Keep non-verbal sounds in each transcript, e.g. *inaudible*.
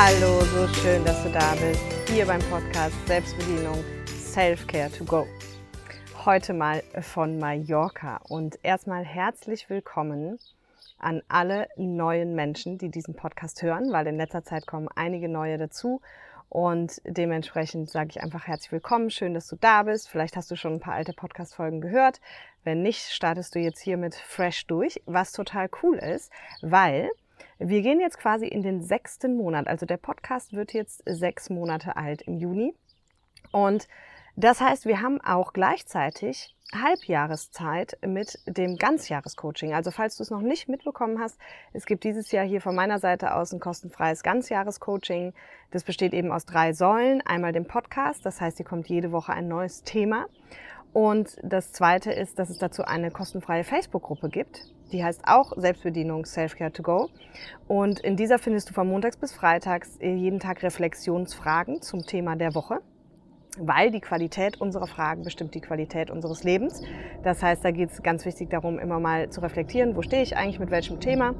Hallo, so schön, dass du da bist. Hier beim Podcast Selbstbedienung Self-Care to Go. Heute mal von Mallorca und erstmal herzlich willkommen an alle neuen Menschen, die diesen Podcast hören, weil in letzter Zeit kommen einige neue dazu und dementsprechend sage ich einfach herzlich willkommen, schön, dass du da bist. Vielleicht hast du schon ein paar alte Podcast-Folgen gehört. Wenn nicht, startest du jetzt hier mit Fresh durch, was total cool ist, weil wir gehen jetzt quasi in den sechsten Monat. Also der Podcast wird jetzt sechs Monate alt im Juni. Und das heißt, wir haben auch gleichzeitig Halbjahreszeit mit dem Ganzjahrescoaching. Also falls du es noch nicht mitbekommen hast, es gibt dieses Jahr hier von meiner Seite aus ein kostenfreies Ganzjahrescoaching. Das besteht eben aus drei Säulen. Einmal dem Podcast, das heißt, hier kommt jede Woche ein neues Thema. Und das zweite ist, dass es dazu eine kostenfreie Facebook-Gruppe gibt. Die heißt auch Selbstbedienung Self-Care to Go. Und in dieser findest du von montags bis freitags jeden Tag Reflexionsfragen zum Thema der Woche weil die Qualität unserer Fragen bestimmt die Qualität unseres Lebens. Das heißt, da geht es ganz wichtig darum, immer mal zu reflektieren, wo stehe ich eigentlich mit welchem Thema.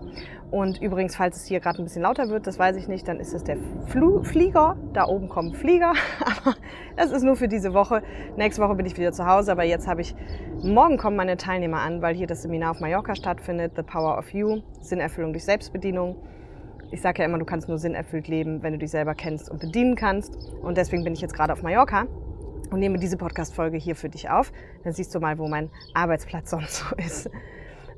Und übrigens, falls es hier gerade ein bisschen lauter wird, das weiß ich nicht, dann ist es der Flu Flieger. Da oben kommen Flieger. *laughs* Aber das ist nur für diese Woche. Nächste Woche bin ich wieder zu Hause, aber jetzt habe ich, morgen kommen meine Teilnehmer an, weil hier das Seminar auf Mallorca stattfindet, The Power of You, Sinnerfüllung durch Selbstbedienung ich sage ja immer, du kannst nur sinnerfüllt leben, wenn du dich selber kennst und bedienen kannst. Und deswegen bin ich jetzt gerade auf Mallorca und nehme diese Podcast-Folge hier für dich auf. Dann siehst du mal, wo mein Arbeitsplatz sonst so ist.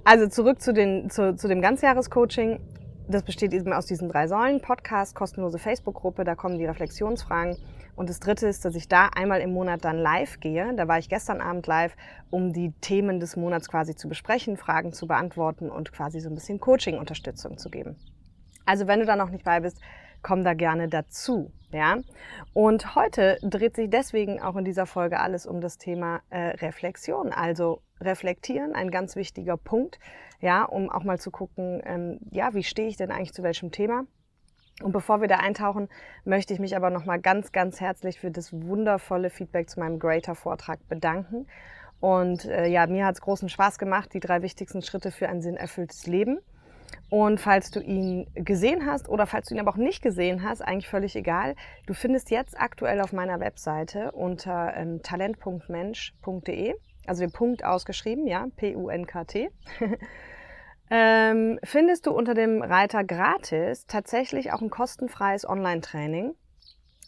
Also zurück zu, den, zu, zu dem Ganzjahrescoaching. Das besteht eben aus diesen drei Säulen. Podcast, kostenlose Facebook-Gruppe, da kommen die Reflexionsfragen. Und das dritte ist, dass ich da einmal im Monat dann live gehe. Da war ich gestern Abend live, um die Themen des Monats quasi zu besprechen, Fragen zu beantworten und quasi so ein bisschen Coaching-Unterstützung zu geben. Also wenn du da noch nicht bei bist, komm da gerne dazu. Ja? Und heute dreht sich deswegen auch in dieser Folge alles um das Thema äh, Reflexion. Also reflektieren, ein ganz wichtiger Punkt, ja, um auch mal zu gucken, ähm, ja, wie stehe ich denn eigentlich zu welchem Thema? Und bevor wir da eintauchen, möchte ich mich aber nochmal ganz, ganz herzlich für das wundervolle Feedback zu meinem Greater-Vortrag bedanken. Und äh, ja, mir hat es großen Spaß gemacht, die drei wichtigsten Schritte für ein sinnerfülltes Leben. Und falls du ihn gesehen hast oder falls du ihn aber auch nicht gesehen hast, eigentlich völlig egal, du findest jetzt aktuell auf meiner Webseite unter ähm, talent.mensch.de, also den Punkt ausgeschrieben, ja, P-U-N-K-T, *laughs* ähm, findest du unter dem Reiter gratis tatsächlich auch ein kostenfreies Online-Training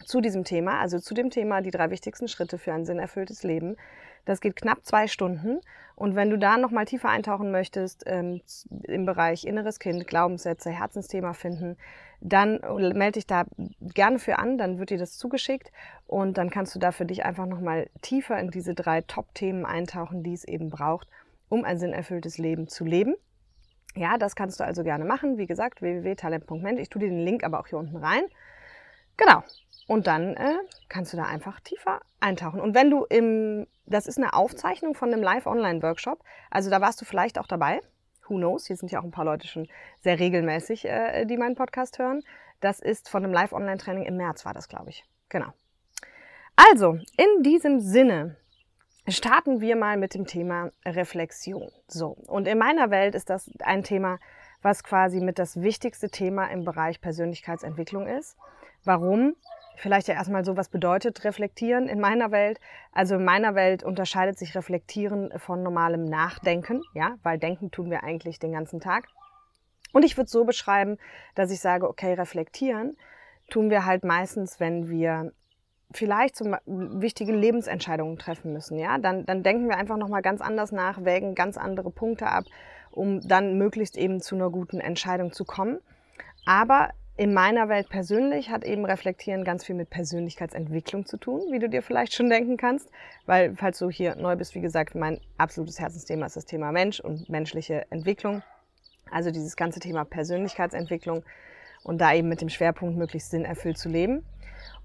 zu diesem Thema, also zu dem Thema die drei wichtigsten Schritte für ein sinnerfülltes Leben. Das geht knapp zwei Stunden. Und wenn du da nochmal tiefer eintauchen möchtest ähm, im Bereich inneres Kind, Glaubenssätze, Herzensthema finden, dann melde dich da gerne für an, dann wird dir das zugeschickt und dann kannst du da für dich einfach nochmal tiefer in diese drei Top-Themen eintauchen, die es eben braucht, um ein sinnerfülltes Leben zu leben. Ja, das kannst du also gerne machen. Wie gesagt, www.talent.ment. Ich tue dir den Link aber auch hier unten rein. Genau. Und dann äh, kannst du da einfach tiefer eintauchen. Und wenn du im, das ist eine Aufzeichnung von einem Live-Online-Workshop, also da warst du vielleicht auch dabei. Who knows? Hier sind ja auch ein paar Leute schon sehr regelmäßig, äh, die meinen Podcast hören. Das ist von einem Live-Online-Training im März, war das, glaube ich. Genau. Also, in diesem Sinne starten wir mal mit dem Thema Reflexion. So, und in meiner Welt ist das ein Thema, was quasi mit das wichtigste Thema im Bereich Persönlichkeitsentwicklung ist. Warum? Vielleicht ja erstmal so, was bedeutet reflektieren in meiner Welt? Also in meiner Welt unterscheidet sich reflektieren von normalem Nachdenken, ja, weil denken tun wir eigentlich den ganzen Tag. Und ich würde es so beschreiben, dass ich sage, okay, reflektieren tun wir halt meistens, wenn wir vielleicht zum wichtige Lebensentscheidungen treffen müssen, ja, dann, dann denken wir einfach nochmal ganz anders nach, wägen ganz andere Punkte ab, um dann möglichst eben zu einer guten Entscheidung zu kommen. Aber in meiner Welt persönlich hat eben Reflektieren ganz viel mit Persönlichkeitsentwicklung zu tun, wie du dir vielleicht schon denken kannst. Weil, falls du hier neu bist, wie gesagt, mein absolutes Herzensthema ist das Thema Mensch und menschliche Entwicklung. Also dieses ganze Thema Persönlichkeitsentwicklung und da eben mit dem Schwerpunkt möglichst sinnerfüllt zu leben.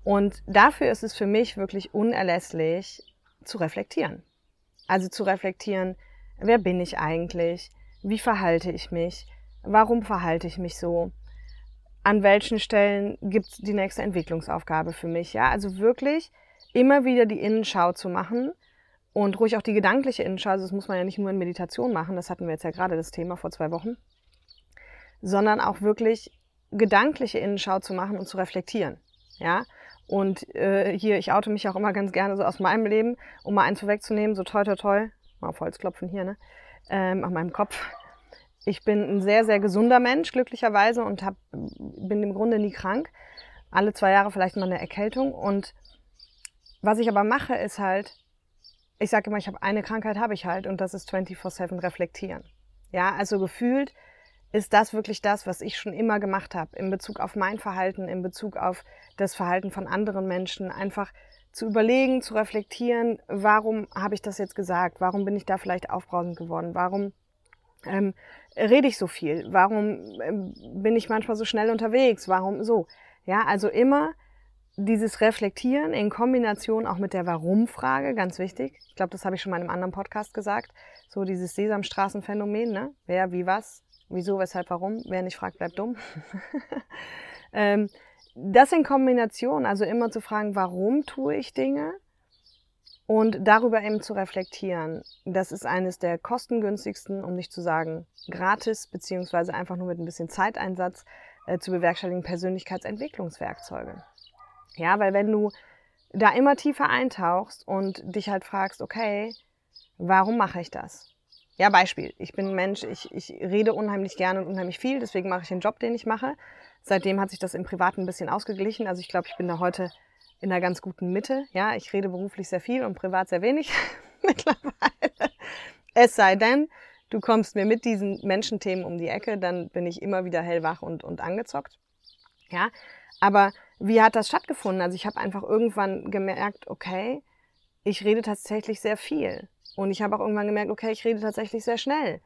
Und dafür ist es für mich wirklich unerlässlich zu reflektieren. Also zu reflektieren, wer bin ich eigentlich? Wie verhalte ich mich? Warum verhalte ich mich so? An welchen Stellen gibt es die nächste Entwicklungsaufgabe für mich. Ja? Also wirklich immer wieder die Innenschau zu machen und ruhig auch die gedankliche Innenschau. Also das muss man ja nicht nur in Meditation machen, das hatten wir jetzt ja gerade das Thema vor zwei Wochen, sondern auch wirklich gedankliche Innenschau zu machen und zu reflektieren. Ja, und äh, hier, ich oute mich auch immer ganz gerne so aus meinem Leben, um mal eins vorwegzunehmen, so toi toi toi, mal auf Holz klopfen hier, ne? Ähm, auf meinem Kopf. Ich bin ein sehr, sehr gesunder Mensch, glücklicherweise, und hab, bin im Grunde nie krank. Alle zwei Jahre vielleicht mal eine Erkältung. Und was ich aber mache, ist halt, ich sage immer, ich habe eine Krankheit, habe ich halt, und das ist 24-7 reflektieren. Ja, also gefühlt ist das wirklich das, was ich schon immer gemacht habe, in Bezug auf mein Verhalten, in Bezug auf das Verhalten von anderen Menschen, einfach zu überlegen, zu reflektieren, warum habe ich das jetzt gesagt, warum bin ich da vielleicht aufbrausend geworden, warum ähm, rede ich so viel, warum ähm, bin ich manchmal so schnell unterwegs, warum so. Ja, also immer dieses Reflektieren in Kombination auch mit der Warum-Frage, ganz wichtig. Ich glaube, das habe ich schon mal in einem anderen Podcast gesagt. So dieses Sesamstraßenphänomen, ne? Wer, wie, was, wieso, weshalb, warum. Wer nicht fragt, bleibt dumm. *laughs* ähm, das in Kombination, also immer zu fragen, warum tue ich Dinge und darüber eben zu reflektieren. Das ist eines der kostengünstigsten, um nicht zu sagen gratis, beziehungsweise einfach nur mit ein bisschen Zeiteinsatz äh, zu bewerkstelligen Persönlichkeitsentwicklungswerkzeuge. Ja, weil wenn du da immer tiefer eintauchst und dich halt fragst, okay, warum mache ich das? Ja, Beispiel. Ich bin ein Mensch, ich, ich rede unheimlich gerne und unheimlich viel, deswegen mache ich den Job, den ich mache. Seitdem hat sich das im Privaten ein bisschen ausgeglichen. Also ich glaube, ich bin da heute in einer ganz guten Mitte. Ja, ich rede beruflich sehr viel und privat sehr wenig *laughs* mittlerweile. Es sei denn, du kommst mir mit diesen Menschenthemen um die Ecke, dann bin ich immer wieder hellwach und, und angezockt. Ja, aber wie hat das stattgefunden? Also ich habe einfach irgendwann gemerkt, okay, ich rede tatsächlich sehr viel. Und ich habe auch irgendwann gemerkt, okay, ich rede tatsächlich sehr schnell.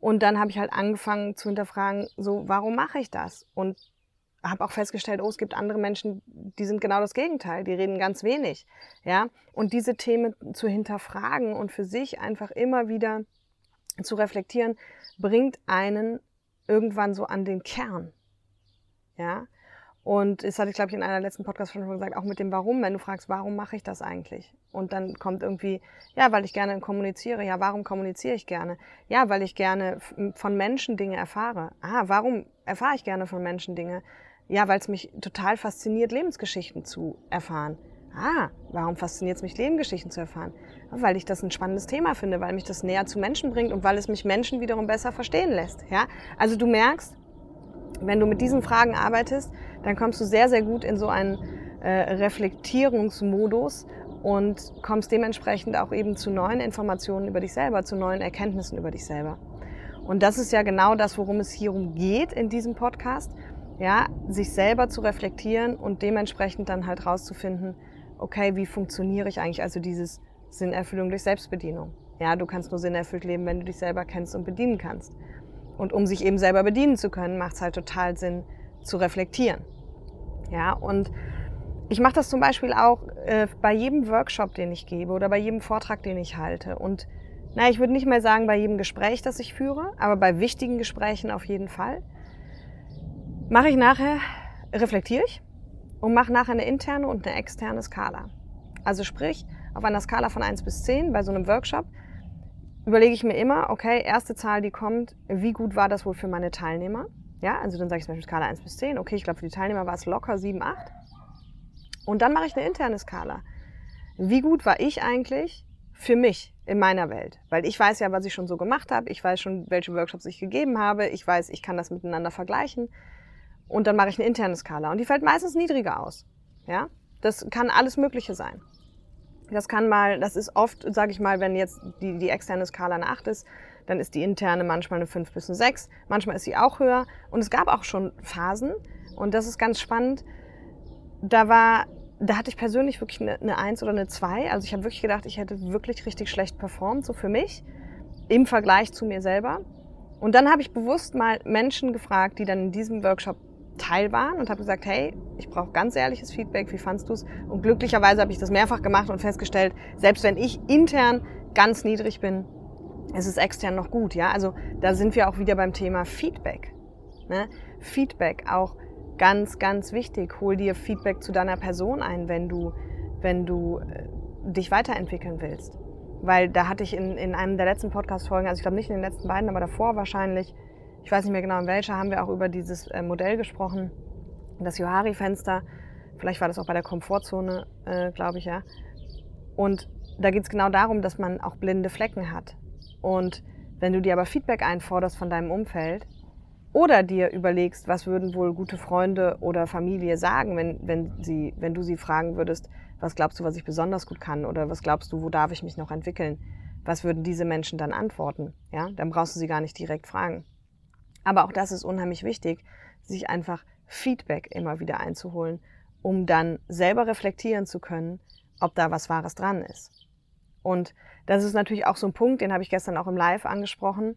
Und dann habe ich halt angefangen zu hinterfragen, so, warum mache ich das? Und habe auch festgestellt, oh, es gibt andere Menschen, die sind genau das Gegenteil, die reden ganz wenig. Ja? Und diese Themen zu hinterfragen und für sich einfach immer wieder zu reflektieren, bringt einen irgendwann so an den Kern. Ja? Und das hatte ich, glaube ich, in einer letzten Podcast schon gesagt, auch mit dem Warum, wenn du fragst, warum mache ich das eigentlich? Und dann kommt irgendwie, ja, weil ich gerne kommuniziere. Ja, warum kommuniziere ich gerne? Ja, weil ich gerne von Menschen Dinge erfahre. Ah, warum erfahre ich gerne von Menschen Dinge? Ja, weil es mich total fasziniert, Lebensgeschichten zu erfahren. Ah, warum fasziniert es mich, Lebensgeschichten zu erfahren? Weil ich das ein spannendes Thema finde, weil mich das näher zu Menschen bringt und weil es mich Menschen wiederum besser verstehen lässt. Ja, also du merkst, wenn du mit diesen Fragen arbeitest, dann kommst du sehr, sehr gut in so einen äh, Reflektierungsmodus und kommst dementsprechend auch eben zu neuen Informationen über dich selber, zu neuen Erkenntnissen über dich selber. Und das ist ja genau das, worum es hierum geht in diesem Podcast. Ja, sich selber zu reflektieren und dementsprechend dann halt rauszufinden, okay, wie funktioniere ich eigentlich? Also dieses Sinnerfüllung durch Selbstbedienung. Ja, du kannst nur sinnerfüllt leben, wenn du dich selber kennst und bedienen kannst. Und um sich eben selber bedienen zu können, macht es halt total Sinn zu reflektieren. Ja, und ich mache das zum Beispiel auch äh, bei jedem Workshop, den ich gebe oder bei jedem Vortrag, den ich halte. Und na, ich würde nicht mehr sagen bei jedem Gespräch, das ich führe, aber bei wichtigen Gesprächen auf jeden Fall. Mache ich nachher, reflektiere ich und mache nachher eine interne und eine externe Skala. Also sprich, auf einer Skala von 1 bis 10 bei so einem Workshop überlege ich mir immer, okay, erste Zahl, die kommt, wie gut war das wohl für meine Teilnehmer? Ja, also dann sage ich zum Beispiel Skala 1 bis 10. Okay, ich glaube, für die Teilnehmer war es locker 7, 8. Und dann mache ich eine interne Skala. Wie gut war ich eigentlich für mich in meiner Welt? Weil ich weiß ja, was ich schon so gemacht habe. Ich weiß schon, welche Workshops ich gegeben habe. Ich weiß, ich kann das miteinander vergleichen. Und dann mache ich eine interne Skala. Und die fällt meistens niedriger aus. Ja, das kann alles Mögliche sein. Das kann mal, das ist oft, sage ich mal, wenn jetzt die, die externe Skala eine 8 ist, dann ist die interne manchmal eine 5 bis eine 6, manchmal ist sie auch höher. Und es gab auch schon Phasen, und das ist ganz spannend, da war, da hatte ich persönlich wirklich eine, eine 1 oder eine 2. Also ich habe wirklich gedacht, ich hätte wirklich richtig schlecht performt, so für mich, im Vergleich zu mir selber. Und dann habe ich bewusst mal Menschen gefragt, die dann in diesem Workshop Teil waren und habe gesagt, hey, ich brauche ganz ehrliches Feedback, wie fandst du es? Und glücklicherweise habe ich das mehrfach gemacht und festgestellt, selbst wenn ich intern ganz niedrig bin, ist es extern noch gut. Ja, also da sind wir auch wieder beim Thema Feedback. Ne? Feedback auch ganz, ganz wichtig. Hol dir Feedback zu deiner Person ein, wenn du, wenn du äh, dich weiterentwickeln willst. Weil da hatte ich in, in einem der letzten Podcast-Folgen, also ich glaube nicht in den letzten beiden, aber davor wahrscheinlich, ich weiß nicht mehr genau in welcher, haben wir auch über dieses äh, Modell gesprochen, das Johari-Fenster. Vielleicht war das auch bei der Komfortzone, äh, glaube ich, ja. Und da geht es genau darum, dass man auch blinde Flecken hat. Und wenn du dir aber Feedback einforderst von deinem Umfeld oder dir überlegst, was würden wohl gute Freunde oder Familie sagen, wenn, wenn, sie, wenn du sie fragen würdest, was glaubst du, was ich besonders gut kann oder was glaubst du, wo darf ich mich noch entwickeln, was würden diese Menschen dann antworten? Ja, dann brauchst du sie gar nicht direkt fragen. Aber auch das ist unheimlich wichtig, sich einfach Feedback immer wieder einzuholen, um dann selber reflektieren zu können, ob da was Wahres dran ist. Und das ist natürlich auch so ein Punkt, den habe ich gestern auch im Live angesprochen.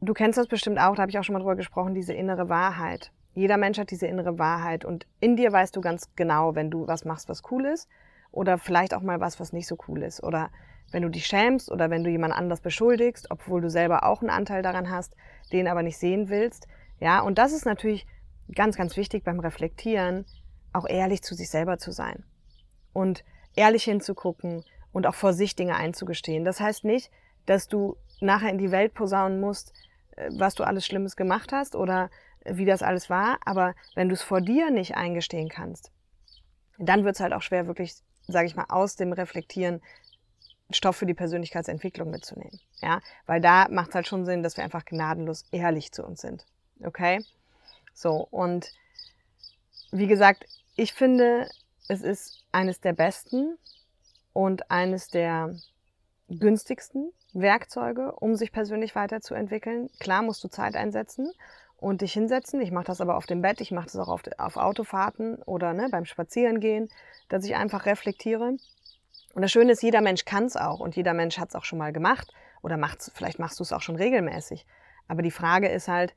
Du kennst das bestimmt auch, da habe ich auch schon mal drüber gesprochen, diese innere Wahrheit. Jeder Mensch hat diese innere Wahrheit und in dir weißt du ganz genau, wenn du was machst, was cool ist oder vielleicht auch mal was, was nicht so cool ist oder wenn du dich schämst oder wenn du jemand anders beschuldigst, obwohl du selber auch einen Anteil daran hast, den aber nicht sehen willst. Ja, und das ist natürlich ganz, ganz wichtig beim Reflektieren, auch ehrlich zu sich selber zu sein und ehrlich hinzugucken und auch vor sich Dinge einzugestehen. Das heißt nicht, dass du nachher in die Welt posaunen musst, äh, was du alles Schlimmes gemacht hast oder wie das alles war, aber wenn du es vor dir nicht eingestehen kannst, dann wird es halt auch schwer, wirklich, sage ich mal, aus dem Reflektieren Stoff für die Persönlichkeitsentwicklung mitzunehmen. Ja, weil da macht es halt schon Sinn, dass wir einfach gnadenlos ehrlich zu uns sind. Okay? So, und wie gesagt, ich finde, es ist eines der besten und eines der günstigsten Werkzeuge, um sich persönlich weiterzuentwickeln. Klar musst du Zeit einsetzen und dich hinsetzen. Ich mache das aber auf dem Bett, ich mache das auch auf, auf Autofahrten oder ne, beim Spazierengehen, dass ich einfach reflektiere. Und das Schöne ist, jeder Mensch kann es auch und jeder Mensch hat es auch schon mal gemacht oder macht's, vielleicht machst du es auch schon regelmäßig. Aber die Frage ist halt,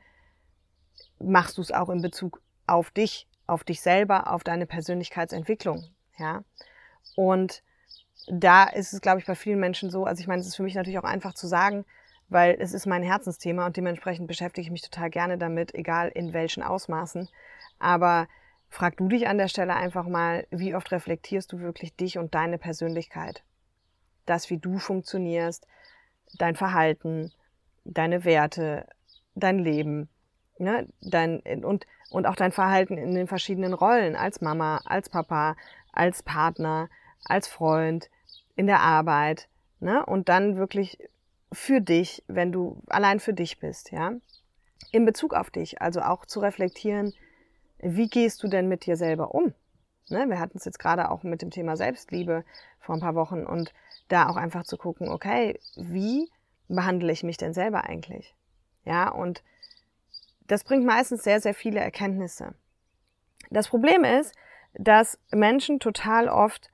machst du es auch in Bezug auf dich, auf dich selber, auf deine Persönlichkeitsentwicklung, ja? Und da ist es, glaube ich, bei vielen Menschen so, also ich meine, es ist für mich natürlich auch einfach zu sagen, weil es ist mein Herzensthema und dementsprechend beschäftige ich mich total gerne damit, egal in welchen Ausmaßen. Aber frag du dich an der Stelle einfach mal, wie oft reflektierst du wirklich dich und deine Persönlichkeit? Das, wie du funktionierst, dein Verhalten, deine Werte, dein Leben, ne? dein, und, und auch dein Verhalten in den verschiedenen Rollen, als Mama, als Papa, als Partner, als Freund, in der Arbeit, ne? Und dann wirklich für dich, wenn du allein für dich bist, ja, in Bezug auf dich, also auch zu reflektieren, wie gehst du denn mit dir selber um? Ne, wir hatten es jetzt gerade auch mit dem Thema Selbstliebe vor ein paar Wochen und da auch einfach zu gucken, okay, wie behandle ich mich denn selber eigentlich? Ja, und das bringt meistens sehr, sehr viele Erkenntnisse. Das Problem ist, dass Menschen total oft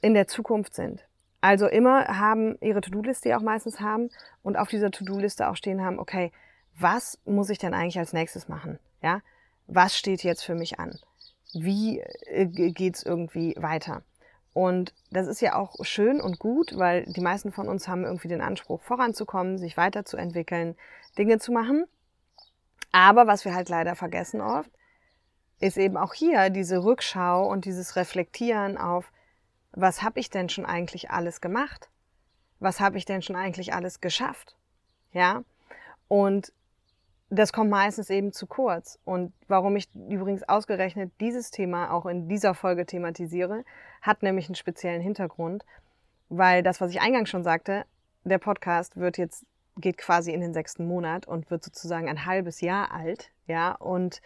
in der Zukunft sind. Also immer haben ihre To-Do-Liste, auch meistens haben und auf dieser To-Do-Liste auch stehen haben, okay, was muss ich denn eigentlich als nächstes machen? Ja, was steht jetzt für mich an? Wie äh, geht's irgendwie weiter? Und das ist ja auch schön und gut, weil die meisten von uns haben irgendwie den Anspruch, voranzukommen, sich weiterzuentwickeln, Dinge zu machen. Aber was wir halt leider vergessen oft, ist eben auch hier diese Rückschau und dieses Reflektieren auf, was habe ich denn schon eigentlich alles gemacht? Was habe ich denn schon eigentlich alles geschafft? Ja? Und das kommt meistens eben zu kurz. Und warum ich übrigens ausgerechnet dieses Thema auch in dieser Folge thematisiere, hat nämlich einen speziellen Hintergrund, weil das, was ich eingangs schon sagte, der Podcast wird jetzt geht quasi in den sechsten Monat und wird sozusagen ein halbes Jahr alt, ja, und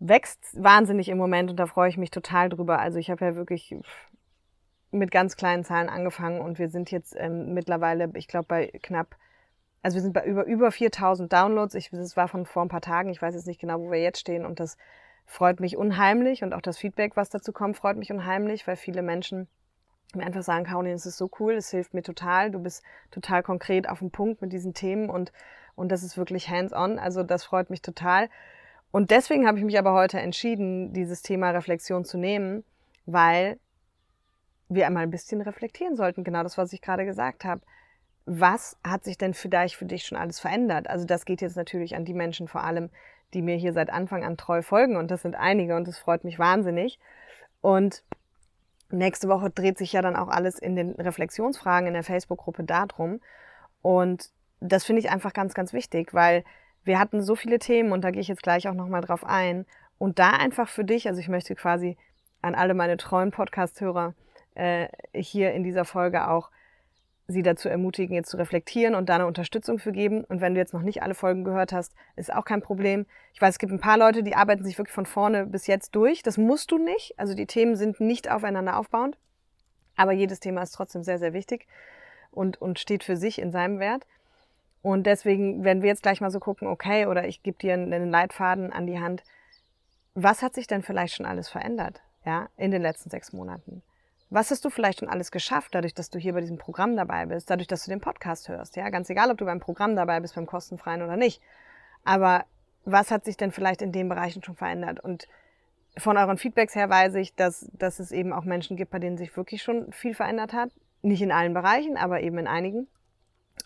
wächst wahnsinnig im Moment und da freue ich mich total drüber. Also ich habe ja wirklich mit ganz kleinen Zahlen angefangen und wir sind jetzt ähm, mittlerweile, ich glaube, bei knapp, also wir sind bei über, über 4000 Downloads. Ich, das war von vor ein paar Tagen, ich weiß jetzt nicht genau, wo wir jetzt stehen. Und das freut mich unheimlich. Und auch das Feedback, was dazu kommt, freut mich unheimlich, weil viele Menschen mir einfach sagen, Caroline, es ist so cool, es hilft mir total, du bist total konkret auf dem Punkt mit diesen Themen und, und das ist wirklich hands-on, also das freut mich total. Und deswegen habe ich mich aber heute entschieden, dieses Thema Reflexion zu nehmen, weil wir einmal ein bisschen reflektieren sollten, genau das, was ich gerade gesagt habe. Was hat sich denn vielleicht für dich schon alles verändert? Also das geht jetzt natürlich an die Menschen vor allem, die mir hier seit Anfang an treu folgen und das sind einige und das freut mich wahnsinnig. Und nächste Woche dreht sich ja dann auch alles in den Reflexionsfragen in der Facebook-Gruppe darum. Und das finde ich einfach ganz, ganz wichtig, weil wir hatten so viele Themen und da gehe ich jetzt gleich auch nochmal drauf ein. Und da einfach für dich, also ich möchte quasi an alle meine treuen Podcast-Hörer äh, hier in dieser Folge auch sie dazu ermutigen, jetzt zu reflektieren und da eine Unterstützung für geben. Und wenn du jetzt noch nicht alle Folgen gehört hast, ist auch kein Problem. Ich weiß, es gibt ein paar Leute, die arbeiten sich wirklich von vorne bis jetzt durch. Das musst du nicht. Also die Themen sind nicht aufeinander aufbauend. Aber jedes Thema ist trotzdem sehr, sehr wichtig und, und steht für sich in seinem Wert. Und deswegen werden wir jetzt gleich mal so gucken, okay, oder ich gebe dir einen Leitfaden an die Hand. Was hat sich denn vielleicht schon alles verändert, ja, in den letzten sechs Monaten? Was hast du vielleicht schon alles geschafft, dadurch, dass du hier bei diesem Programm dabei bist, dadurch, dass du den Podcast hörst? Ja, ganz egal, ob du beim Programm dabei bist, beim kostenfreien oder nicht. Aber was hat sich denn vielleicht in den Bereichen schon verändert? Und von euren Feedbacks her weiß ich, dass, dass es eben auch Menschen gibt, bei denen sich wirklich schon viel verändert hat. Nicht in allen Bereichen, aber eben in einigen.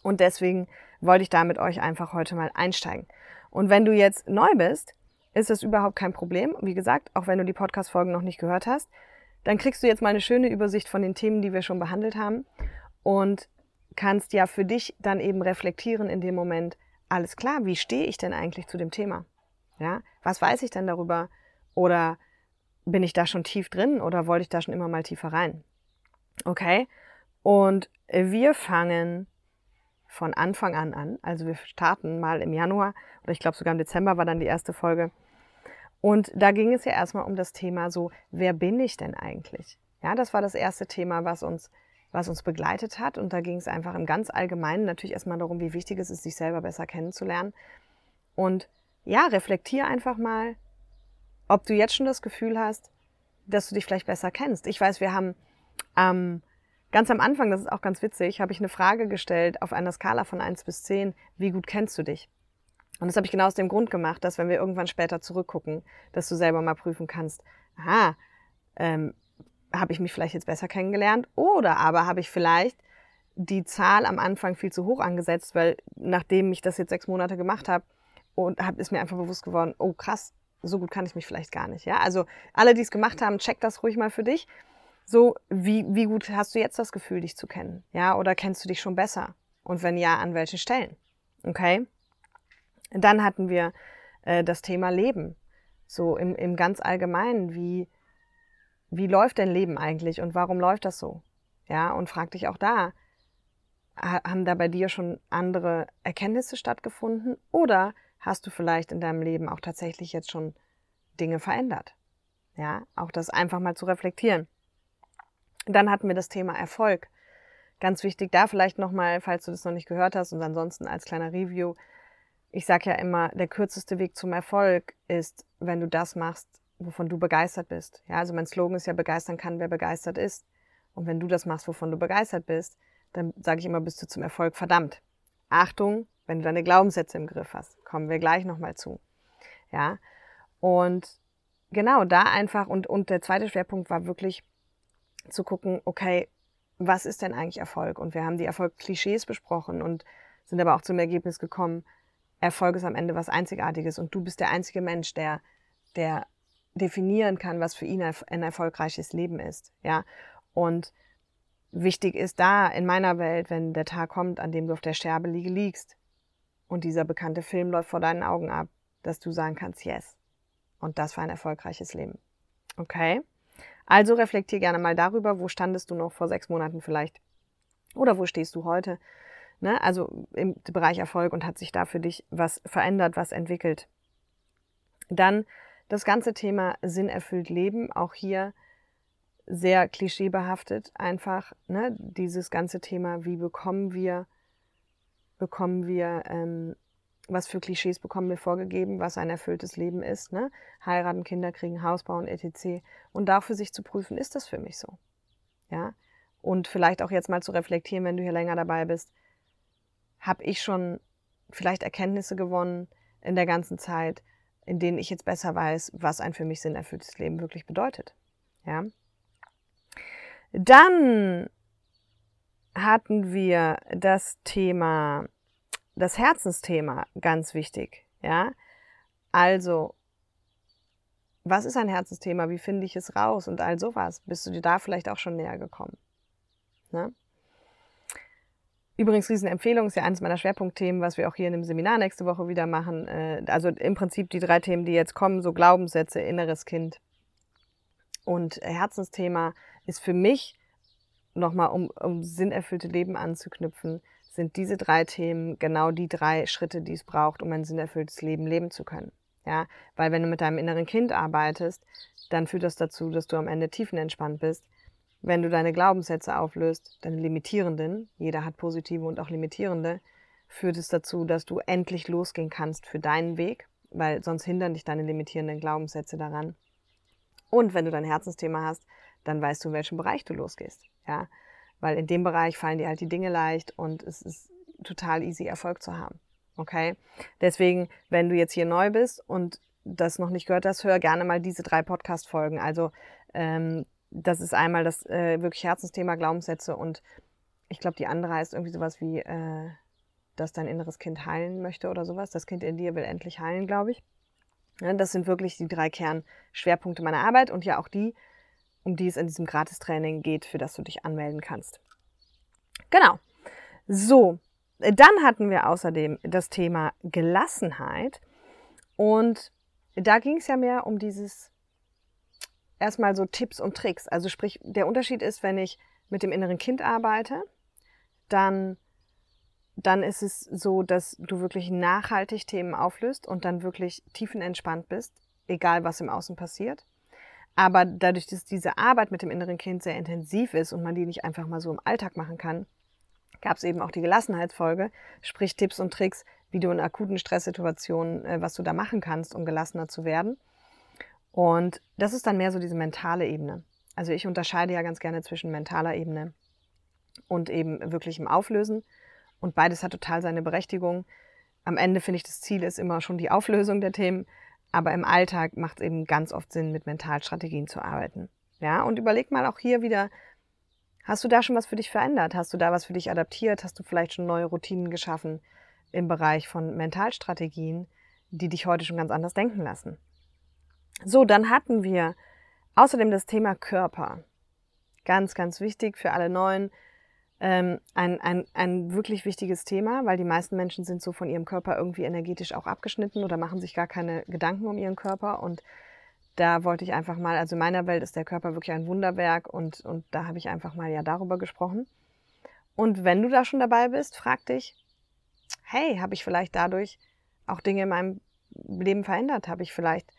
Und deswegen wollte ich da mit euch einfach heute mal einsteigen. Und wenn du jetzt neu bist, ist das überhaupt kein Problem. Wie gesagt, auch wenn du die Podcast-Folgen noch nicht gehört hast, dann kriegst du jetzt mal eine schöne Übersicht von den Themen, die wir schon behandelt haben und kannst ja für dich dann eben reflektieren in dem Moment, alles klar, wie stehe ich denn eigentlich zu dem Thema? Ja, was weiß ich denn darüber? Oder bin ich da schon tief drin oder wollte ich da schon immer mal tiefer rein? Okay? Und wir fangen von Anfang an an. Also wir starten mal im Januar oder ich glaube sogar im Dezember war dann die erste Folge und da ging es ja erstmal um das Thema so, wer bin ich denn eigentlich? Ja, das war das erste Thema, was uns, was uns begleitet hat. Und da ging es einfach im ganz Allgemeinen natürlich erstmal darum, wie wichtig es ist, sich selber besser kennenzulernen. Und ja, reflektier einfach mal, ob du jetzt schon das Gefühl hast, dass du dich vielleicht besser kennst. Ich weiß, wir haben ähm, ganz am Anfang, das ist auch ganz witzig, habe ich eine Frage gestellt auf einer Skala von eins bis zehn: wie gut kennst du dich? Und das habe ich genau aus dem Grund gemacht, dass wenn wir irgendwann später zurückgucken, dass du selber mal prüfen kannst, aha, ähm, habe ich mich vielleicht jetzt besser kennengelernt oder aber habe ich vielleicht die Zahl am Anfang viel zu hoch angesetzt, weil nachdem ich das jetzt sechs Monate gemacht habe und hab, ist mir einfach bewusst geworden, oh krass, so gut kann ich mich vielleicht gar nicht. Ja, also alle, die es gemacht haben, check das ruhig mal für dich. So, wie, wie gut hast du jetzt das Gefühl, dich zu kennen? Ja, oder kennst du dich schon besser? Und wenn ja, an welchen Stellen? Okay? Dann hatten wir äh, das Thema Leben. So im, im ganz Allgemeinen, wie, wie läuft dein Leben eigentlich und warum läuft das so? Ja, und frag dich auch da, haben da bei dir schon andere Erkenntnisse stattgefunden oder hast du vielleicht in deinem Leben auch tatsächlich jetzt schon Dinge verändert? Ja, auch das einfach mal zu reflektieren. Dann hatten wir das Thema Erfolg. Ganz wichtig da vielleicht nochmal, falls du das noch nicht gehört hast und ansonsten als kleiner Review, ich sage ja immer, der kürzeste Weg zum Erfolg ist, wenn du das machst, wovon du begeistert bist. Ja, also mein Slogan ist ja, begeistern kann, wer begeistert ist. Und wenn du das machst, wovon du begeistert bist, dann sage ich immer, bist du zum Erfolg verdammt. Achtung, wenn du deine Glaubenssätze im Griff hast. Kommen wir gleich nochmal zu. Ja, und genau da einfach, und, und der zweite Schwerpunkt war wirklich zu gucken, okay, was ist denn eigentlich Erfolg? Und wir haben die Erfolgsklischees besprochen und sind aber auch zum Ergebnis gekommen, Erfolg ist am Ende was Einzigartiges und du bist der einzige Mensch, der, der definieren kann, was für ihn ein erfolgreiches Leben ist. Ja, und wichtig ist da in meiner Welt, wenn der Tag kommt, an dem du auf der Sterbeliege liegst und dieser bekannte Film läuft vor deinen Augen ab, dass du sagen kannst, yes. Und das war ein erfolgreiches Leben. Okay? Also reflektier gerne mal darüber, wo standest du noch vor sechs Monaten vielleicht? Oder wo stehst du heute? Ne? also im Bereich Erfolg und hat sich da für dich was verändert, was entwickelt. Dann das ganze Thema Sinn erfüllt Leben, auch hier sehr klischeebehaftet einfach, ne? dieses ganze Thema, wie bekommen wir, bekommen wir, ähm, was für Klischees bekommen wir vorgegeben, was ein erfülltes Leben ist, ne? heiraten, Kinder kriegen, Haus bauen, etc. Und dafür sich zu prüfen, ist das für mich so? Ja, und vielleicht auch jetzt mal zu reflektieren, wenn du hier länger dabei bist, habe ich schon vielleicht Erkenntnisse gewonnen in der ganzen Zeit, in denen ich jetzt besser weiß, was ein für mich sinnerfülltes Leben wirklich bedeutet. Ja. Dann hatten wir das Thema, das Herzensthema ganz wichtig. Ja. Also, was ist ein Herzensthema? Wie finde ich es raus? Und all sowas. Bist du dir da vielleicht auch schon näher gekommen? Ne? Übrigens, Riesenempfehlung ist ja eines meiner Schwerpunktthemen, was wir auch hier in dem Seminar nächste Woche wieder machen. Äh, also im Prinzip die drei Themen, die jetzt kommen, so Glaubenssätze, inneres Kind und Herzensthema ist für mich nochmal, um, um sinnerfüllte Leben anzuknüpfen, sind diese drei Themen genau die drei Schritte, die es braucht, um ein sinnerfülltes Leben leben zu können. Ja, weil wenn du mit deinem inneren Kind arbeitest, dann führt das dazu, dass du am Ende tiefenentspannt bist. Wenn du deine Glaubenssätze auflöst, deine limitierenden, jeder hat positive und auch limitierende, führt es dazu, dass du endlich losgehen kannst für deinen Weg, weil sonst hindern dich deine limitierenden Glaubenssätze daran. Und wenn du dein Herzensthema hast, dann weißt du, in welchem Bereich du losgehst. Ja, weil in dem Bereich fallen dir halt die Dinge leicht und es ist total easy, Erfolg zu haben. Okay? Deswegen, wenn du jetzt hier neu bist und das noch nicht gehört hast, hör gerne mal diese drei Podcast-Folgen. Also, ähm, das ist einmal das äh, wirklich Herzensthema Glaubenssätze und ich glaube, die andere heißt irgendwie sowas wie, äh, dass dein inneres Kind heilen möchte oder sowas. Das Kind in dir will endlich heilen, glaube ich. Ja, das sind wirklich die drei Kernschwerpunkte meiner Arbeit und ja auch die, um die es in diesem Gratistraining geht, für das du dich anmelden kannst. Genau. So, dann hatten wir außerdem das Thema Gelassenheit und da ging es ja mehr um dieses erstmal so Tipps und Tricks. Also sprich, der Unterschied ist, wenn ich mit dem inneren Kind arbeite, dann, dann ist es so, dass du wirklich nachhaltig Themen auflöst und dann wirklich tiefenentspannt bist, egal was im Außen passiert. Aber dadurch, dass diese Arbeit mit dem inneren Kind sehr intensiv ist und man die nicht einfach mal so im Alltag machen kann, gab es eben auch die Gelassenheitsfolge, sprich Tipps und Tricks, wie du in akuten Stresssituationen, äh, was du da machen kannst, um gelassener zu werden. Und das ist dann mehr so diese mentale Ebene. Also ich unterscheide ja ganz gerne zwischen mentaler Ebene und eben wirklich im Auflösen. Und beides hat total seine Berechtigung. Am Ende finde ich, das Ziel ist immer schon die Auflösung der Themen. Aber im Alltag macht es eben ganz oft Sinn, mit Mentalstrategien zu arbeiten. Ja, und überleg mal auch hier wieder, hast du da schon was für dich verändert? Hast du da was für dich adaptiert? Hast du vielleicht schon neue Routinen geschaffen im Bereich von Mentalstrategien, die dich heute schon ganz anders denken lassen? So, dann hatten wir außerdem das Thema Körper. Ganz, ganz wichtig für alle Neuen ähm, ein, ein, ein wirklich wichtiges Thema, weil die meisten Menschen sind so von ihrem Körper irgendwie energetisch auch abgeschnitten oder machen sich gar keine Gedanken um ihren Körper. Und da wollte ich einfach mal, also in meiner Welt ist der Körper wirklich ein Wunderwerk und, und da habe ich einfach mal ja darüber gesprochen. Und wenn du da schon dabei bist, frag dich, hey, habe ich vielleicht dadurch auch Dinge in meinem Leben verändert? Habe ich vielleicht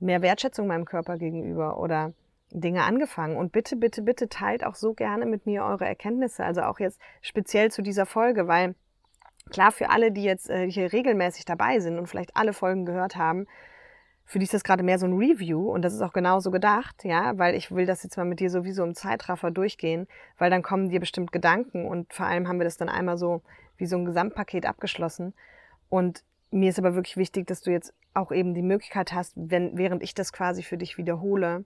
mehr Wertschätzung meinem Körper gegenüber oder Dinge angefangen. Und bitte, bitte, bitte teilt auch so gerne mit mir eure Erkenntnisse. Also auch jetzt speziell zu dieser Folge, weil klar für alle, die jetzt äh, hier regelmäßig dabei sind und vielleicht alle Folgen gehört haben, für die ist das gerade mehr so ein Review und das ist auch genauso gedacht, ja, weil ich will das jetzt mal mit dir sowieso im Zeitraffer durchgehen, weil dann kommen dir bestimmt Gedanken und vor allem haben wir das dann einmal so wie so ein Gesamtpaket abgeschlossen. Und mir ist aber wirklich wichtig, dass du jetzt auch eben die Möglichkeit hast, wenn, während ich das quasi für dich wiederhole,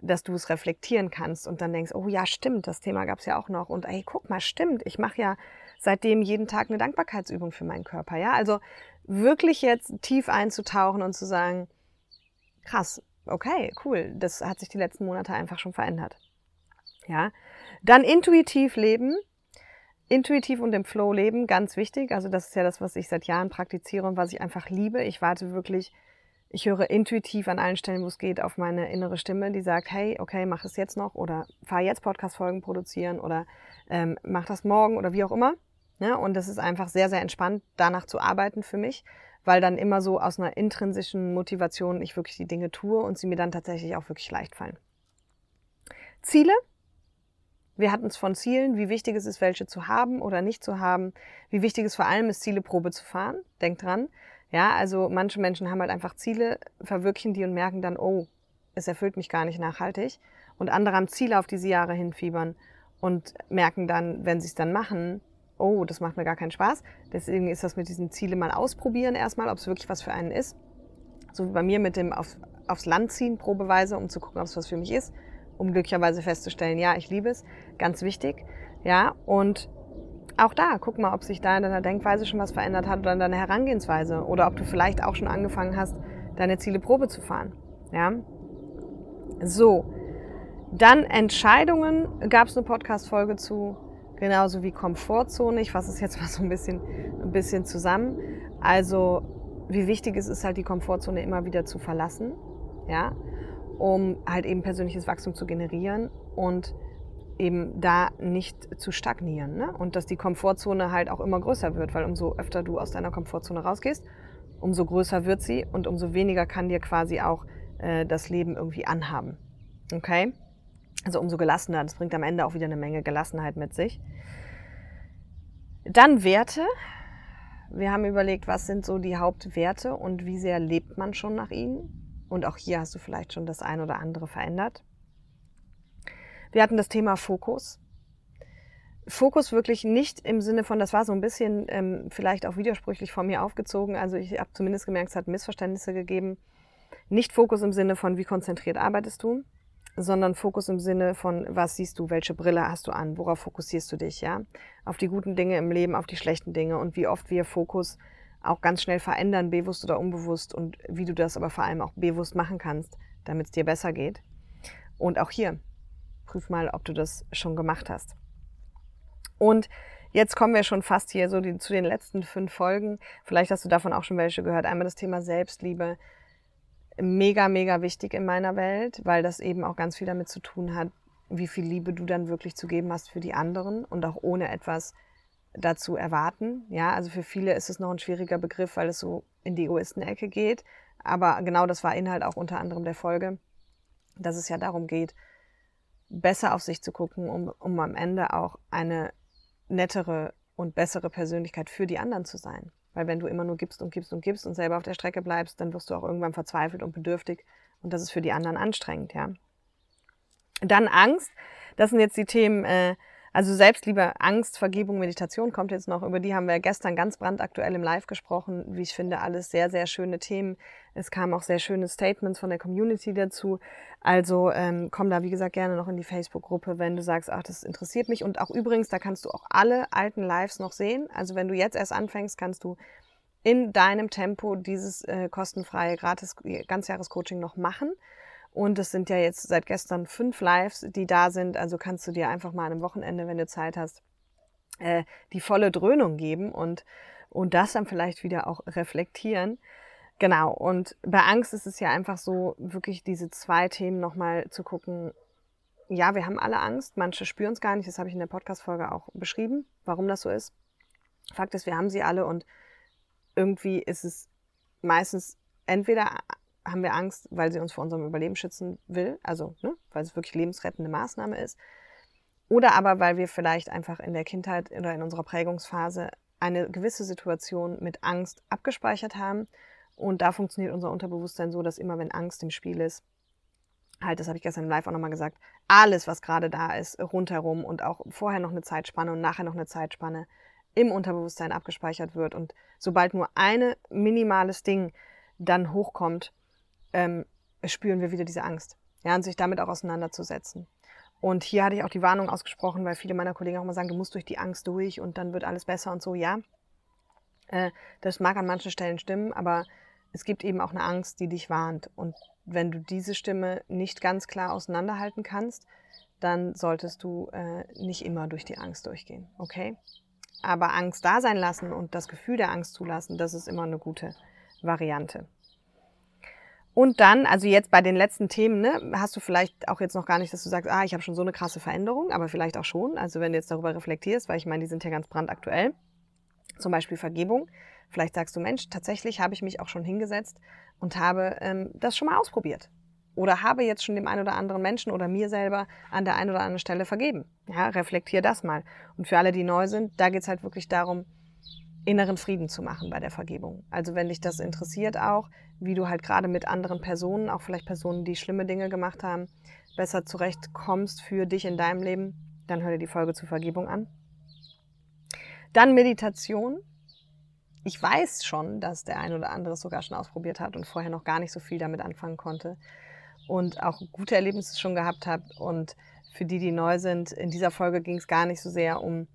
dass du es reflektieren kannst und dann denkst, oh ja, stimmt, das Thema gab es ja auch noch und ey, guck mal, stimmt, ich mache ja seitdem jeden Tag eine Dankbarkeitsübung für meinen Körper, ja? Also wirklich jetzt tief einzutauchen und zu sagen, krass, okay, cool, das hat sich die letzten Monate einfach schon verändert. Ja? Dann intuitiv leben, intuitiv und im Flow leben, ganz wichtig. Also das ist ja das, was ich seit Jahren praktiziere und was ich einfach liebe. Ich warte wirklich ich höre intuitiv an allen Stellen, wo es geht, auf meine innere Stimme, die sagt, hey, okay, mach es jetzt noch oder fahr jetzt Podcast-Folgen produzieren oder ähm, mach das morgen oder wie auch immer. Ja, ne? und das ist einfach sehr, sehr entspannt, danach zu arbeiten für mich, weil dann immer so aus einer intrinsischen Motivation ich wirklich die Dinge tue und sie mir dann tatsächlich auch wirklich leicht fallen. Ziele. Wir hatten es von Zielen, wie wichtig es ist, welche zu haben oder nicht zu haben. Wie wichtig es vor allem ist, Ziele Probe zu fahren. Denkt dran. Ja, also manche Menschen haben halt einfach Ziele, verwirklichen die und merken dann, oh, es erfüllt mich gar nicht nachhaltig. Und andere haben Ziele auf diese Jahre hinfiebern und merken dann, wenn sie es dann machen, oh, das macht mir gar keinen Spaß. Deswegen ist das mit diesen Ziele mal ausprobieren erstmal, ob es wirklich was für einen ist. So wie bei mir mit dem auf, aufs Land ziehen, probeweise, um zu gucken, ob es was für mich ist, um glücklicherweise festzustellen, ja, ich liebe es. Ganz wichtig. Ja, und auch da, guck mal, ob sich da in deiner Denkweise schon was verändert hat oder in deiner Herangehensweise oder ob du vielleicht auch schon angefangen hast, deine Ziele Probe zu fahren. Ja? So, dann Entscheidungen gab es eine Podcast-Folge zu. genauso wie Komfortzone. Ich fasse es jetzt *laughs* mal so ein bisschen, ein bisschen zusammen. Also, wie wichtig es ist, halt die Komfortzone immer wieder zu verlassen, ja, um halt eben persönliches Wachstum zu generieren und eben da nicht zu stagnieren. Ne? Und dass die Komfortzone halt auch immer größer wird, weil umso öfter du aus deiner Komfortzone rausgehst, umso größer wird sie und umso weniger kann dir quasi auch äh, das Leben irgendwie anhaben. Okay? Also umso gelassener. Das bringt am Ende auch wieder eine Menge Gelassenheit mit sich. Dann Werte. Wir haben überlegt, was sind so die Hauptwerte und wie sehr lebt man schon nach ihnen. Und auch hier hast du vielleicht schon das ein oder andere verändert. Wir hatten das Thema Fokus. Fokus wirklich nicht im Sinne von, das war so ein bisschen ähm, vielleicht auch widersprüchlich von mir aufgezogen. Also ich habe zumindest gemerkt, es hat Missverständnisse gegeben. Nicht Fokus im Sinne von, wie konzentriert arbeitest du, sondern Fokus im Sinne von, was siehst du, welche Brille hast du an, worauf fokussierst du dich, ja? Auf die guten Dinge im Leben, auf die schlechten Dinge und wie oft wir Fokus auch ganz schnell verändern, bewusst oder unbewusst und wie du das aber vor allem auch bewusst machen kannst, damit es dir besser geht. Und auch hier, prüf mal, ob du das schon gemacht hast. Und jetzt kommen wir schon fast hier so die, zu den letzten fünf Folgen. Vielleicht hast du davon auch schon welche gehört. Einmal das Thema Selbstliebe. Mega, mega wichtig in meiner Welt, weil das eben auch ganz viel damit zu tun hat, wie viel Liebe du dann wirklich zu geben hast für die anderen und auch ohne etwas dazu erwarten. Ja, also für viele ist es noch ein schwieriger Begriff, weil es so in die Egoisten-Ecke geht. Aber genau das war Inhalt auch unter anderem der Folge, dass es ja darum geht, besser auf sich zu gucken, um, um am Ende auch eine nettere und bessere Persönlichkeit für die anderen zu sein. Weil wenn du immer nur gibst und gibst und gibst und selber auf der Strecke bleibst, dann wirst du auch irgendwann verzweifelt und bedürftig und das ist für die anderen anstrengend, ja. Dann Angst. Das sind jetzt die Themen, äh, also Selbstliebe, Angst, Vergebung, Meditation kommt jetzt noch. Über die haben wir gestern ganz brandaktuell im Live gesprochen. Wie ich finde, alles sehr, sehr schöne Themen. Es kamen auch sehr schöne Statements von der Community dazu. Also ähm, komm da, wie gesagt, gerne noch in die Facebook-Gruppe, wenn du sagst, ach, das interessiert mich. Und auch übrigens, da kannst du auch alle alten Lives noch sehen. Also wenn du jetzt erst anfängst, kannst du in deinem Tempo dieses äh, kostenfreie, gratis Ganzjahrescoaching noch machen. Und es sind ja jetzt seit gestern fünf Lives, die da sind. Also kannst du dir einfach mal an einem Wochenende, wenn du Zeit hast, äh, die volle Dröhnung geben und, und das dann vielleicht wieder auch reflektieren. Genau. Und bei Angst ist es ja einfach so, wirklich diese zwei Themen nochmal zu gucken. Ja, wir haben alle Angst. Manche spüren es gar nicht. Das habe ich in der Podcast-Folge auch beschrieben, warum das so ist. Fakt ist, wir haben sie alle und irgendwie ist es meistens entweder haben wir Angst, weil sie uns vor unserem Überleben schützen will, also ne, weil es wirklich lebensrettende Maßnahme ist. Oder aber, weil wir vielleicht einfach in der Kindheit oder in unserer Prägungsphase eine gewisse Situation mit Angst abgespeichert haben. Und da funktioniert unser Unterbewusstsein so, dass immer wenn Angst im Spiel ist, halt, das habe ich gestern im Live auch nochmal gesagt, alles, was gerade da ist, rundherum und auch vorher noch eine Zeitspanne und nachher noch eine Zeitspanne im Unterbewusstsein abgespeichert wird. Und sobald nur ein minimales Ding dann hochkommt, ähm, spüren wir wieder diese Angst. Ja, und sich damit auch auseinanderzusetzen. Und hier hatte ich auch die Warnung ausgesprochen, weil viele meiner Kollegen auch immer sagen, du musst durch die Angst durch und dann wird alles besser und so. Ja, äh, das mag an manchen Stellen stimmen, aber es gibt eben auch eine Angst, die dich warnt. Und wenn du diese Stimme nicht ganz klar auseinanderhalten kannst, dann solltest du äh, nicht immer durch die Angst durchgehen. Okay? Aber Angst da sein lassen und das Gefühl der Angst zulassen, das ist immer eine gute Variante. Und dann, also jetzt bei den letzten Themen, ne, hast du vielleicht auch jetzt noch gar nicht, dass du sagst, ah, ich habe schon so eine krasse Veränderung, aber vielleicht auch schon. Also wenn du jetzt darüber reflektierst, weil ich meine, die sind ja ganz brandaktuell. Zum Beispiel Vergebung. Vielleicht sagst du, Mensch, tatsächlich habe ich mich auch schon hingesetzt und habe ähm, das schon mal ausprobiert. Oder habe jetzt schon dem einen oder anderen Menschen oder mir selber an der einen oder anderen Stelle vergeben. Ja, reflektier das mal. Und für alle, die neu sind, da geht es halt wirklich darum, inneren Frieden zu machen bei der Vergebung. Also wenn dich das interessiert auch, wie du halt gerade mit anderen Personen, auch vielleicht Personen, die schlimme Dinge gemacht haben, besser zurechtkommst für dich in deinem Leben, dann hör dir die Folge zur Vergebung an. Dann Meditation. Ich weiß schon, dass der ein oder andere es sogar schon ausprobiert hat und vorher noch gar nicht so viel damit anfangen konnte und auch gute Erlebnisse schon gehabt hat. Und für die, die neu sind, in dieser Folge ging es gar nicht so sehr um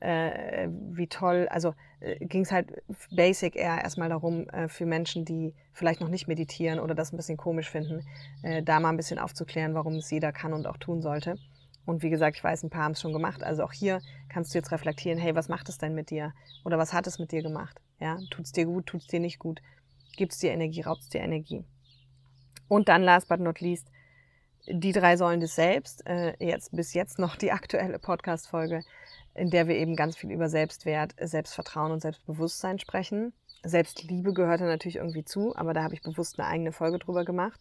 äh, wie toll, also äh, ging es halt basic eher erstmal darum, äh, für Menschen, die vielleicht noch nicht meditieren oder das ein bisschen komisch finden, äh, da mal ein bisschen aufzuklären, warum es jeder kann und auch tun sollte. Und wie gesagt, ich weiß, ein paar haben es schon gemacht. Also auch hier kannst du jetzt reflektieren, hey, was macht es denn mit dir? Oder was hat es mit dir gemacht? Ja, tut es dir gut, tut es dir nicht gut? Gibt es dir Energie, raubt es dir Energie? Und dann, last but not least, die drei Säulen des Selbst. Äh, jetzt bis jetzt noch die aktuelle Podcast-Folge, in der wir eben ganz viel über Selbstwert, Selbstvertrauen und Selbstbewusstsein sprechen. Selbstliebe gehört da natürlich irgendwie zu, aber da habe ich bewusst eine eigene Folge drüber gemacht.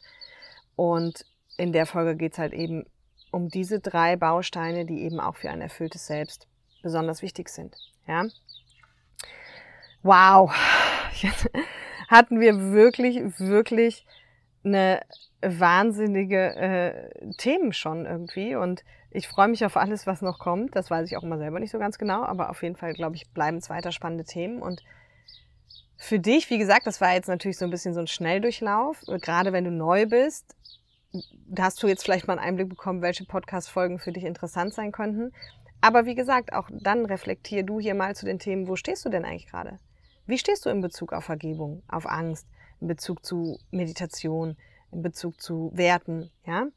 Und in der Folge geht es halt eben um diese drei Bausteine, die eben auch für ein erfülltes Selbst besonders wichtig sind. Ja? Wow, Jetzt hatten wir wirklich, wirklich eine wahnsinnige äh, Themen schon irgendwie und ich freue mich auf alles, was noch kommt. Das weiß ich auch immer selber nicht so ganz genau, aber auf jeden Fall, glaube ich, bleiben es weiter spannende Themen und für dich, wie gesagt, das war jetzt natürlich so ein bisschen so ein Schnelldurchlauf, gerade wenn du neu bist, hast du jetzt vielleicht mal einen Einblick bekommen, welche Podcast-Folgen für dich interessant sein könnten. Aber wie gesagt, auch dann reflektier du hier mal zu den Themen, wo stehst du denn eigentlich gerade? Wie stehst du in Bezug auf Vergebung, auf Angst, in Bezug zu Meditation, in Bezug zu Werten, ja?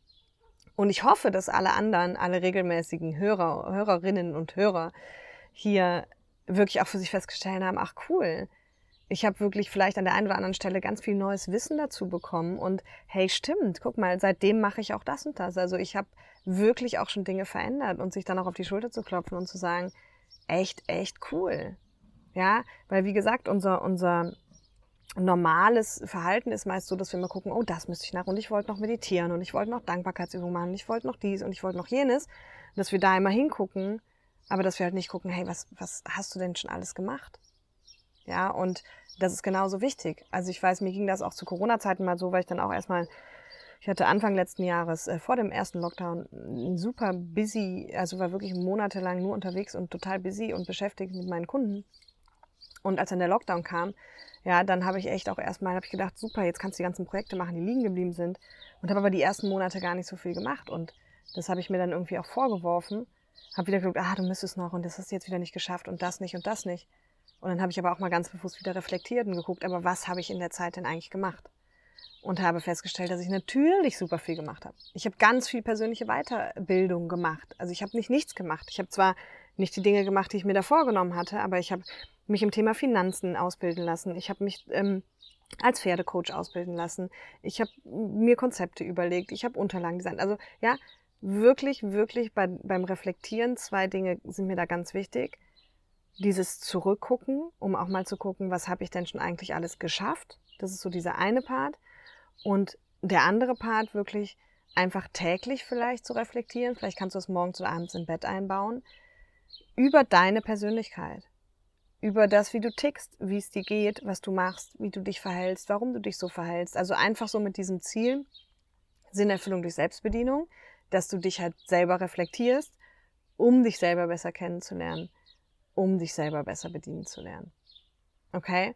Und ich hoffe, dass alle anderen, alle regelmäßigen Hörer, Hörerinnen und Hörer hier wirklich auch für sich festgestellt haben, ach cool, ich habe wirklich vielleicht an der einen oder anderen Stelle ganz viel neues Wissen dazu bekommen und hey, stimmt, guck mal, seitdem mache ich auch das und das. Also ich habe wirklich auch schon Dinge verändert und sich dann auch auf die Schulter zu klopfen und zu sagen, echt, echt cool. Ja, weil wie gesagt, unser, unser normales Verhalten ist meist so, dass wir mal gucken, oh, das müsste ich nach und ich wollte noch meditieren und ich wollte noch Dankbarkeitsübungen machen und ich wollte noch dies und ich wollte noch jenes. Dass wir da immer hingucken, aber dass wir halt nicht gucken, hey, was, was hast du denn schon alles gemacht? Ja, und das ist genauso wichtig. Also ich weiß, mir ging das auch zu Corona-Zeiten mal so, weil ich dann auch erstmal, ich hatte Anfang letzten Jahres, äh, vor dem ersten Lockdown, super busy, also war wirklich monatelang nur unterwegs und total busy und beschäftigt mit meinen Kunden. Und als dann der Lockdown kam, ja, dann habe ich echt auch erstmal, habe ich gedacht, super, jetzt kannst du die ganzen Projekte machen, die liegen geblieben sind. Und habe aber die ersten Monate gar nicht so viel gemacht. Und das habe ich mir dann irgendwie auch vorgeworfen. Habe wieder gedacht, ah, du müsstest noch und das hast du jetzt wieder nicht geschafft und das nicht und das nicht. Und dann habe ich aber auch mal ganz bewusst wieder reflektiert und geguckt, aber was habe ich in der Zeit denn eigentlich gemacht? Und habe festgestellt, dass ich natürlich super viel gemacht habe. Ich habe ganz viel persönliche Weiterbildung gemacht. Also ich habe nicht nichts gemacht. Ich habe zwar nicht die Dinge gemacht, die ich mir da vorgenommen hatte, aber ich habe mich im Thema Finanzen ausbilden lassen. Ich habe mich ähm, als Pferdecoach ausbilden lassen. Ich habe mir Konzepte überlegt. Ich habe Unterlagen designt. Also ja, wirklich, wirklich bei, beim Reflektieren zwei Dinge sind mir da ganz wichtig dieses Zurückgucken, um auch mal zu gucken, was habe ich denn schon eigentlich alles geschafft. Das ist so dieser eine Part. Und der andere Part wirklich einfach täglich vielleicht zu reflektieren. Vielleicht kannst du es morgens oder abends im Bett einbauen. Über deine Persönlichkeit. Über das, wie du tickst, wie es dir geht, was du machst, wie du dich verhältst, warum du dich so verhältst. Also einfach so mit diesem Ziel, Sinnerfüllung durch Selbstbedienung, dass du dich halt selber reflektierst, um dich selber besser kennenzulernen um dich selber besser bedienen zu lernen. Okay?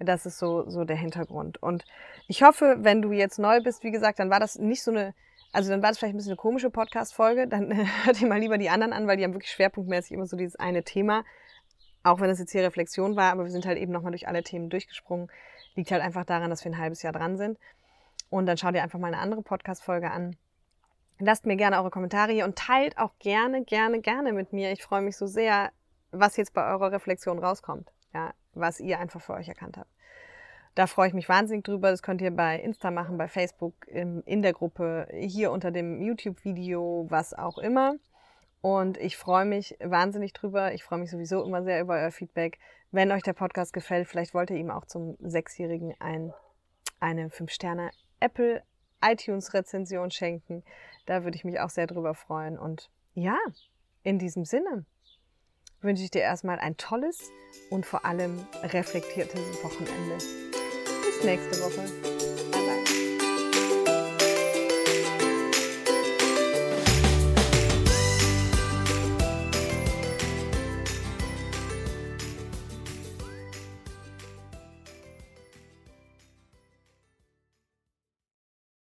Das ist so, so der Hintergrund. Und ich hoffe, wenn du jetzt neu bist, wie gesagt, dann war das nicht so eine, also dann war das vielleicht ein bisschen eine komische Podcast-Folge. Dann *laughs* hört ihr mal lieber die anderen an, weil die haben wirklich schwerpunktmäßig immer so dieses eine Thema. Auch wenn es jetzt hier Reflexion war, aber wir sind halt eben nochmal durch alle Themen durchgesprungen. Liegt halt einfach daran, dass wir ein halbes Jahr dran sind. Und dann schau dir einfach mal eine andere Podcast-Folge an. Lasst mir gerne eure Kommentare hier und teilt auch gerne, gerne, gerne mit mir. Ich freue mich so sehr, was jetzt bei eurer Reflexion rauskommt, ja, was ihr einfach für euch erkannt habt. Da freue ich mich wahnsinnig drüber. Das könnt ihr bei Insta machen, bei Facebook, in der Gruppe, hier unter dem YouTube-Video, was auch immer. Und ich freue mich wahnsinnig drüber. Ich freue mich sowieso immer sehr über euer Feedback. Wenn euch der Podcast gefällt, vielleicht wollt ihr ihm auch zum Sechsjährigen ein, eine 5-Sterne Apple iTunes Rezension schenken. Da würde ich mich auch sehr drüber freuen. Und ja, in diesem Sinne wünsche ich dir erstmal ein tolles und vor allem reflektiertes Wochenende. Bis nächste Woche.